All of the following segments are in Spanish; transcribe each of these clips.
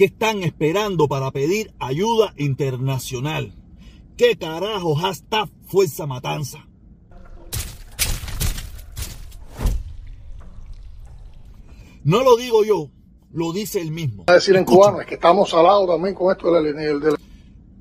¿Qué están esperando para pedir ayuda internacional? ¿Qué carajo hashtag Fuerza Matanza? No lo digo yo, lo dice él mismo. A decir en cubano es que estamos salados también con esto del, del, del...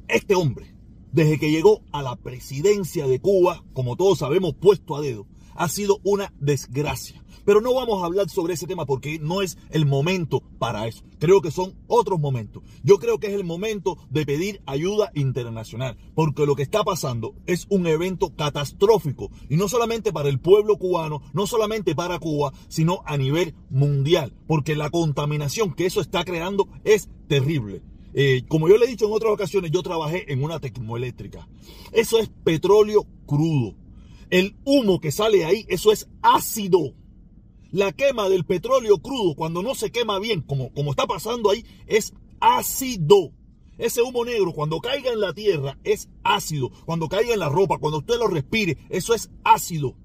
Este hombre, desde que llegó a la presidencia de Cuba, como todos sabemos, puesto a dedo, ha sido una desgracia. Pero no vamos a hablar sobre ese tema porque no es el momento para eso. Creo que son otros momentos. Yo creo que es el momento de pedir ayuda internacional, porque lo que está pasando es un evento catastrófico, y no solamente para el pueblo cubano, no solamente para Cuba, sino a nivel mundial, porque la contaminación que eso está creando es terrible. Eh, como yo le he dicho en otras ocasiones, yo trabajé en una termoeléctrica. Eso es petróleo crudo. El humo que sale ahí, eso es ácido. La quema del petróleo crudo, cuando no se quema bien, como, como está pasando ahí, es ácido. Ese humo negro, cuando caiga en la tierra, es ácido. Cuando caiga en la ropa, cuando usted lo respire, eso es ácido.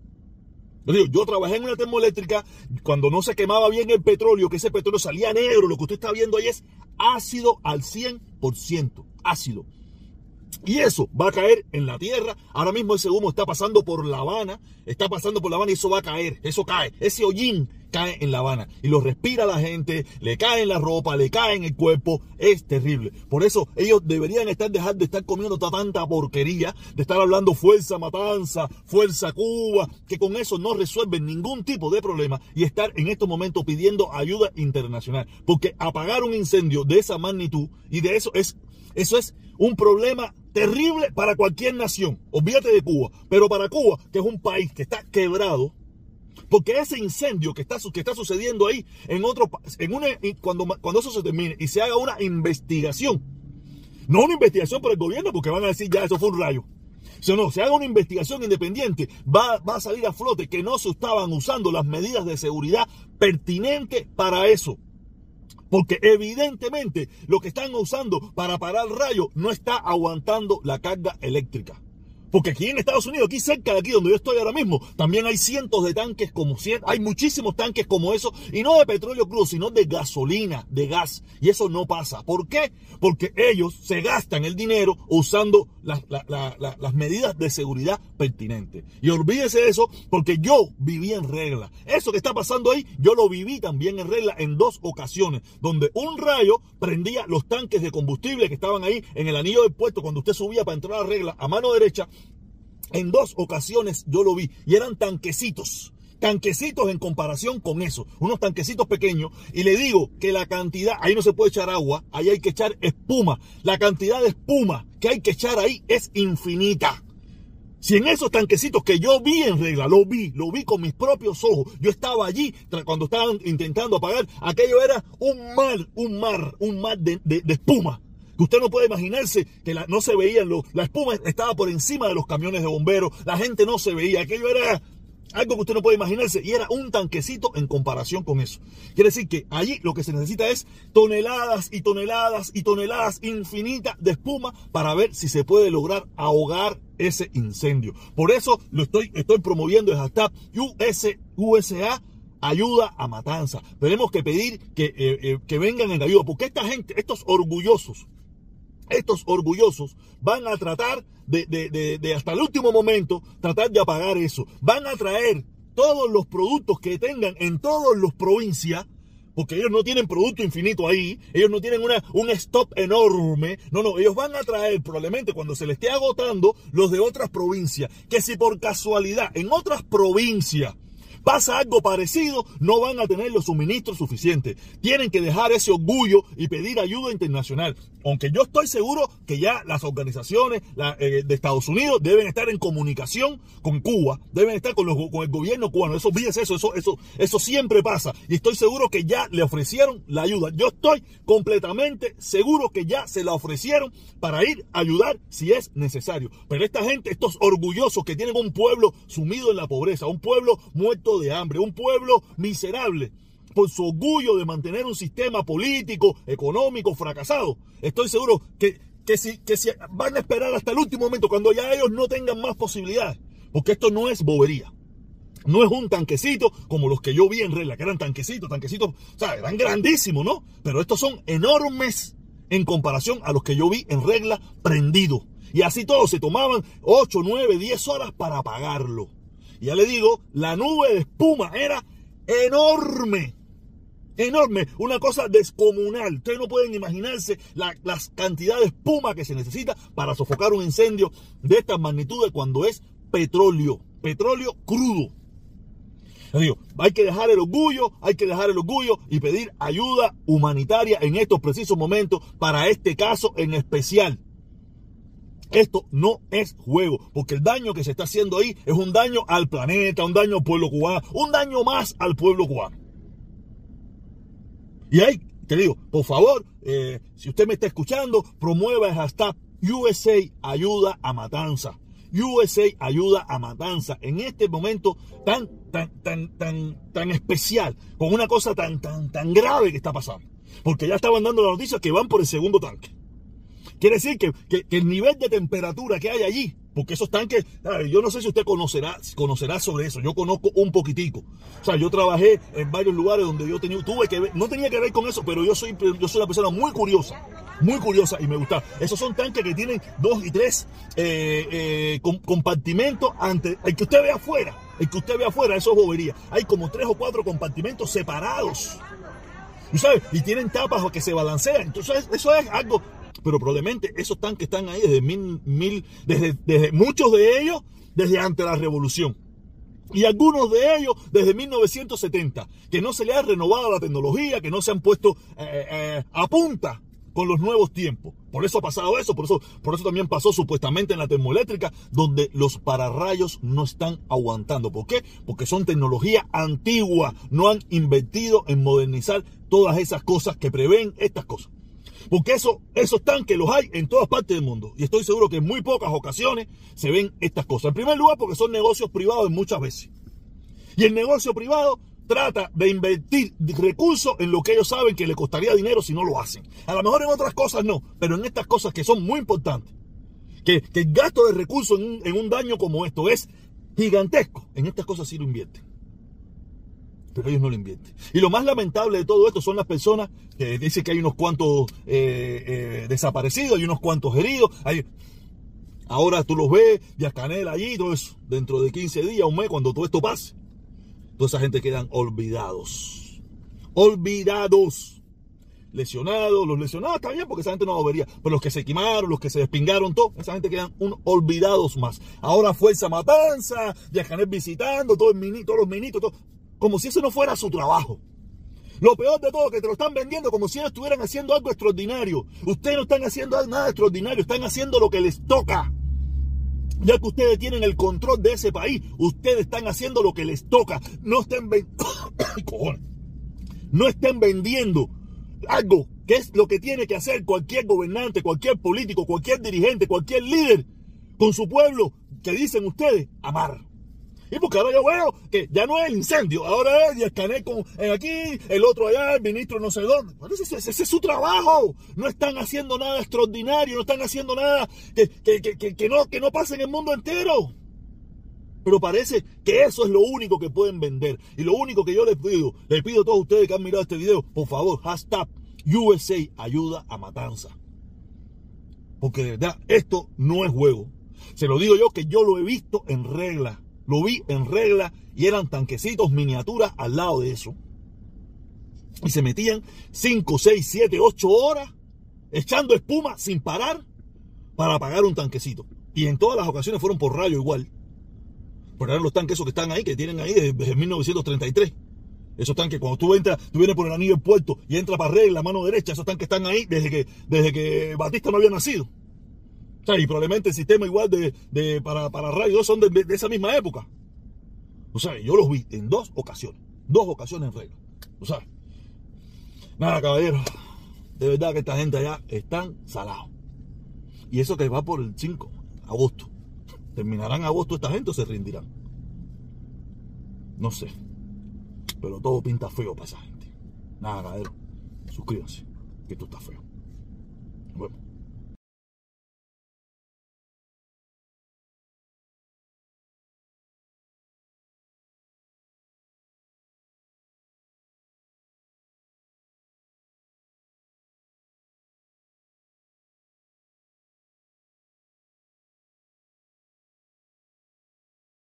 Yo, trabajé en una termoeléctrica cuando no se quemaba bien el petróleo, que ese petróleo salía negro. Lo que usted está viendo ahí es ácido al 100%. Ácido. Y eso va a caer en la tierra. Ahora mismo ese humo está pasando por La Habana, está pasando por La Habana y eso va a caer, eso cae. Ese hollín cae en La Habana y lo respira la gente, le cae en la ropa, le cae en el cuerpo, es terrible. Por eso ellos deberían estar dejar de estar comiendo tanta porquería, de estar hablando fuerza matanza, fuerza Cuba, que con eso no resuelven ningún tipo de problema y estar en estos momentos pidiendo ayuda internacional, porque apagar un incendio de esa magnitud y de eso es eso es un problema terrible para cualquier nación. Olvídate de Cuba. Pero para Cuba, que es un país que está quebrado, porque ese incendio que está, que está sucediendo ahí, en otro, en una, cuando, cuando eso se termine y se haga una investigación, no una investigación por el gobierno, porque van a decir ya eso fue un rayo. Si no, se haga una investigación independiente, va, va a salir a flote que no se estaban usando las medidas de seguridad pertinentes para eso. Porque evidentemente lo que están usando para parar el rayo no está aguantando la carga eléctrica. Porque aquí en Estados Unidos, aquí cerca de aquí donde yo estoy ahora mismo, también hay cientos de tanques como hay muchísimos tanques como eso, y no de petróleo crudo, sino de gasolina, de gas. Y eso no pasa. ¿Por qué? Porque ellos se gastan el dinero usando las, medidas de seguridad pertinentes. Y olvídese de eso, porque yo viví en regla. Eso que está pasando ahí, yo lo viví también en regla en dos ocasiones, donde un rayo prendía los tanques de combustible que estaban ahí en el anillo del puerto cuando usted subía para entrar a la regla a mano derecha en dos ocasiones yo lo vi y eran tanquecitos. Tanquecitos en comparación con eso, unos tanquecitos pequeños. Y le digo que la cantidad, ahí no se puede echar agua, ahí hay que echar espuma. La cantidad de espuma que hay que echar ahí es infinita. Si en esos tanquecitos que yo vi en regla, lo vi, lo vi con mis propios ojos, yo estaba allí cuando estaban intentando apagar, aquello era un mar, un mar, un mar de, espuma que usted no puede imaginarse que no se veía, la espuma estaba por encima de los camiones de bomberos, la gente no se veía, aquello era algo que usted no puede imaginarse y era un tanquecito en comparación con eso. Quiere decir que allí lo que se necesita es toneladas y toneladas y toneladas infinitas de espuma para ver si se puede lograr ahogar ese incendio. Por eso lo estoy, estoy promoviendo el hashtag US, USA ayuda a matanza. Tenemos que pedir que, eh, eh, que vengan en ayuda, porque esta gente, estos orgullosos, estos orgullosos van a tratar de, hasta el último momento, tratar de apagar eso. Van a traer todos los productos que tengan en todas las provincias, porque ellos no tienen producto infinito ahí, ellos no tienen un stop enorme, no, no, ellos van a traer probablemente cuando se les esté agotando los de otras provincias, que si por casualidad en otras provincias pasa algo parecido, no van a tener los suministros suficientes. Tienen que dejar ese orgullo y pedir ayuda internacional. Aunque yo estoy seguro que ya las organizaciones eh, de Estados Unidos deben estar en comunicación con Cuba, deben estar con, el gobierno cubano. Eso, fíjese eso, eso, eso, eso siempre pasa. Y estoy seguro que ya le ofrecieron la ayuda. Yo estoy completamente seguro que ya se la ofrecieron para ir a ayudar si es necesario. Pero esta gente, estos orgullosos que tienen un pueblo sumido en la pobreza, un pueblo muerto de hambre, un pueblo miserable por su orgullo de mantener un sistema político, económico fracasado. Estoy seguro que, que, si, que si van a esperar hasta el último momento, cuando ya ellos no tengan más posibilidades, porque esto no es bobería. No es un tanquecito como los que yo vi en regla, que eran tanquecitos, tanquecitos, o sea, eran grandísimos, ¿no? Pero estos son enormes en comparación a los que yo vi en regla prendido. Y así todos se tomaban 8, 9, 10 horas para apagarlo. Ya le digo, la nube de espuma era enorme. Enorme, una cosa descomunal. Ustedes no pueden imaginarse la, las cantidades de espuma que se necesita para sofocar un incendio de estas magnitudes cuando es petróleo, petróleo crudo. digo, hay que dejar el orgullo, hay que dejar el orgullo y pedir ayuda humanitaria en estos precisos momentos para este caso en especial. Esto no es juego, porque el daño que se está haciendo ahí es un daño al planeta, un daño al pueblo cubano, un daño más al pueblo cubano. Y ahí, te digo, por favor, eh, si usted me está escuchando, promueva el hashtag USA Ayuda a Matanza. USA Ayuda a Matanza. En este momento tan, tan, tan, tan, tan especial, con una cosa tan, tan, tan grave que está pasando. Porque ya estaban dando la noticia que van por el segundo tanque. Quiere decir que, el nivel de temperatura que hay allí, porque esos tanques, yo no sé si usted conocerá, conocerá sobre eso, yo conozco un poquitico. O sea, yo trabajé en varios lugares donde yo tenía, tuve que ver, no tenía que ver con eso, pero yo soy, yo soy una persona muy curiosa, muy curiosa y me gusta. Esos son tanques que tienen dos y tres eh, eh, compartimentos antes, el que usted ve afuera, el que usted ve afuera, eso es bobería. Hay como tres o cuatro compartimentos separados. ¿Y tienen tapas que se balancean. Entonces, eso es algo pero probablemente esos tanques están ahí desde mil, mil desde, desde muchos de ellos desde antes de la revolución. Y algunos de ellos desde 1970, que no se le ha renovado la tecnología, que no se han puesto eh, eh, a punta con los nuevos tiempos. Por eso ha pasado eso, por eso, por eso también pasó supuestamente en la termoeléctrica, donde los pararrayos no están aguantando. ¿Por qué? Porque son tecnología antigua, no han invertido en modernizar todas esas cosas que prevén estas cosas. Porque eso, esos tanques los hay en todas partes del mundo. Y estoy seguro que en muy pocas ocasiones se ven estas cosas. En primer lugar, porque son negocios privados muchas veces. Y el negocio privado trata de invertir recursos en lo que ellos saben que le costaría dinero si no lo hacen. A lo mejor en otras cosas no, pero en estas cosas que son muy importantes. Que, el gasto de recursos en en un daño como esto es gigantesco. En estas cosas sí lo invierten pero ellos no lo invierten. Y lo más lamentable de todo esto son las personas que dicen que hay unos cuantos eh, eh, desaparecidos, hay unos cuantos heridos. Ahora tú los ves, ya Canel allí, todo eso. Dentro de 15 días, un mes, cuando todo esto pase, toda esa gente quedan olvidados. Olvidados. Lesionados, los lesionados está bien porque esa gente no volvería. Pero los que se quemaron, los que se despingaron, todo, esa gente quedan un, olvidados más. Ahora Fuerza Matanza, Canel visitando, todo el todos los minitos, todo como si eso no fuera su trabajo. Lo peor de todo, que te lo están vendiendo como si ellos estuvieran haciendo algo extraordinario. Ustedes no están haciendo nada extraordinario, están haciendo lo que les toca. Ya que ustedes tienen el control de ese país, ustedes están haciendo lo que les toca. No estén, no estén vendiendo algo que es lo que tiene que hacer cualquier gobernante, cualquier político, cualquier dirigente, cualquier líder con su pueblo que dicen ustedes amar. Y porque ahora yo veo que ya no es el incendio, ahora es escaneé con en aquí, el otro allá, el ministro no sé dónde. ese, es su trabajo. No están haciendo nada extraordinario, no están haciendo nada que, que, no, que no pase en el mundo entero. Pero parece que eso es lo único que pueden vender. Y lo único que yo les pido, les pido a todos ustedes que han mirado este video, por favor, hashtag USA ayuda a matanza. Porque de verdad, esto no es juego. Se lo digo yo que yo lo he visto en regla. Lo vi en regla y eran tanquecitos miniaturas al lado de eso. Y se metían 5, 6, 7, 8 horas echando espuma sin parar para apagar un tanquecito. Y en todas las ocasiones fueron por rayo igual. Pero eran los tanques esos que están ahí, que tienen ahí desde, 1933. Esos tanques, cuando tú entras, tú vienes por el anillo del puerto y entras para regla, la mano derecha, esos tanques están ahí desde que, desde que Batista no había nacido y probablemente el sistema igual de, para, para rayos son de, esa misma época. O sea, yo los vi en dos ocasiones. Dos ocasiones en regla. O sea, nada, caballero. De verdad que esta gente allá están salados. Y eso que va por el 5, agosto. ¿Terminarán agosto esta gente o se rendirán? No sé. Pero todo pinta feo para esa gente. Nada, caballero. Suscríbanse, que esto está feo. Bueno.